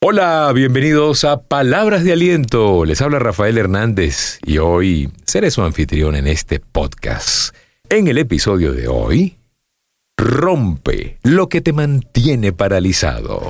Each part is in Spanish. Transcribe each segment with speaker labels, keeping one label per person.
Speaker 1: Hola, bienvenidos a Palabras de Aliento. Les habla Rafael Hernández y hoy seré su anfitrión en este podcast. En el episodio de hoy, rompe lo que te mantiene paralizado.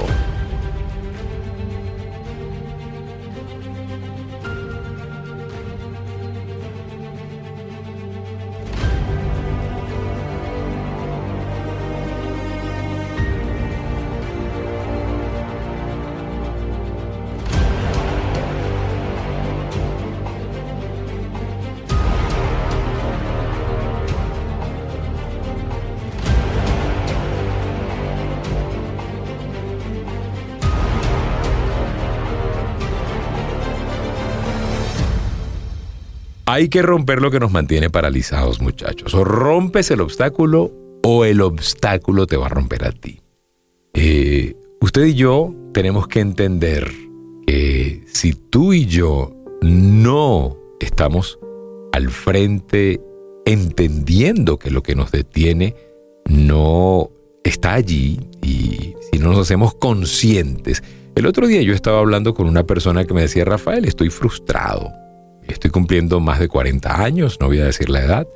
Speaker 1: Hay que romper lo que nos mantiene paralizados, muchachos. O rompes el obstáculo o el obstáculo te va a romper a ti. Eh, usted y yo tenemos que entender que si tú y yo no estamos al frente entendiendo que lo que nos detiene no está allí y si no nos hacemos conscientes. El otro día yo estaba hablando con una persona que me decía, Rafael, estoy frustrado estoy cumpliendo más de 40 años, no voy a decir la edad,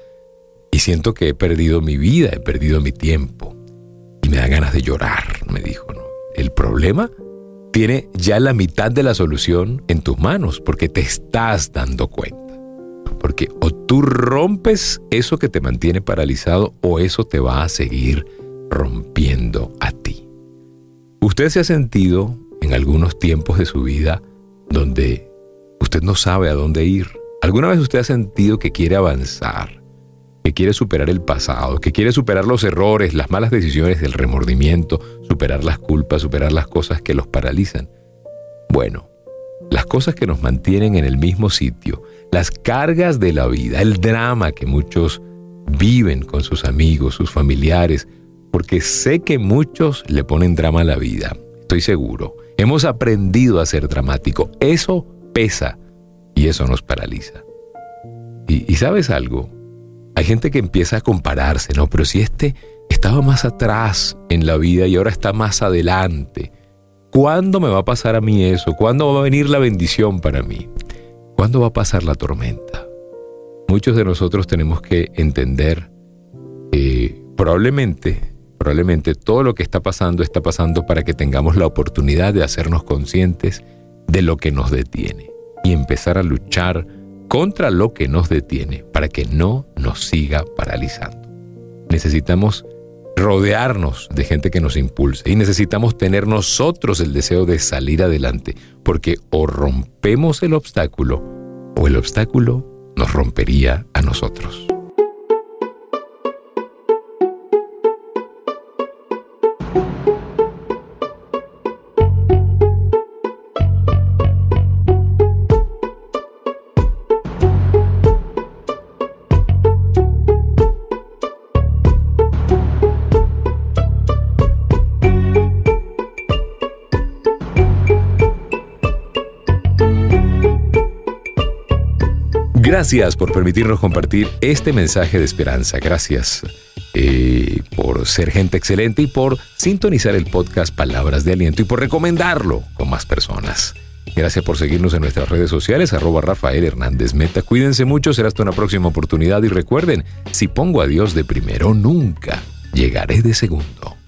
Speaker 1: y siento que he perdido mi vida, he perdido mi tiempo. Y me da ganas de llorar, me dijo. El problema tiene ya la mitad de la solución en tus manos, porque te estás dando cuenta. Porque o tú rompes eso que te mantiene paralizado o eso te va a seguir rompiendo a ti. Usted se ha sentido en algunos tiempos de su vida donde Usted no sabe a dónde ir. ¿Alguna vez usted ha sentido que quiere avanzar, que quiere superar el pasado, que quiere superar los errores, las malas decisiones, el remordimiento, superar las culpas, superar las cosas que los paralizan? Bueno, las cosas que nos mantienen en el mismo sitio, las cargas de la vida, el drama que muchos viven con sus amigos, sus familiares, porque sé que muchos le ponen drama a la vida, estoy seguro. Hemos aprendido a ser dramático. Eso pesa y eso nos paraliza. Y, sabes algo, hay gente que empieza a compararse, ¿no? Pero si este estaba más atrás en la vida y ahora está más adelante, ¿cuándo me va a pasar a mí eso? ¿Cuándo va a venir la bendición para mí? ¿Cuándo va a pasar la tormenta? Muchos de nosotros tenemos que entender que probablemente, probablemente todo lo que está pasando está pasando para que tengamos la oportunidad de hacernos conscientes de lo que nos detiene y empezar a luchar contra lo que nos detiene para que no nos siga paralizando. Necesitamos rodearnos de gente que nos impulse y necesitamos tener nosotros el deseo de salir adelante, porque o rompemos el obstáculo o el obstáculo nos rompería a nosotros. Gracias por permitirnos compartir este mensaje de esperanza. Gracias eh, por ser gente excelente y por sintonizar el podcast Palabras de Aliento y por recomendarlo con más personas. Gracias por seguirnos en nuestras redes sociales, arroba Rafael Hernández Meta. Cuídense mucho, será hasta una próxima oportunidad y recuerden, si pongo a Dios de primero, nunca llegaré de segundo.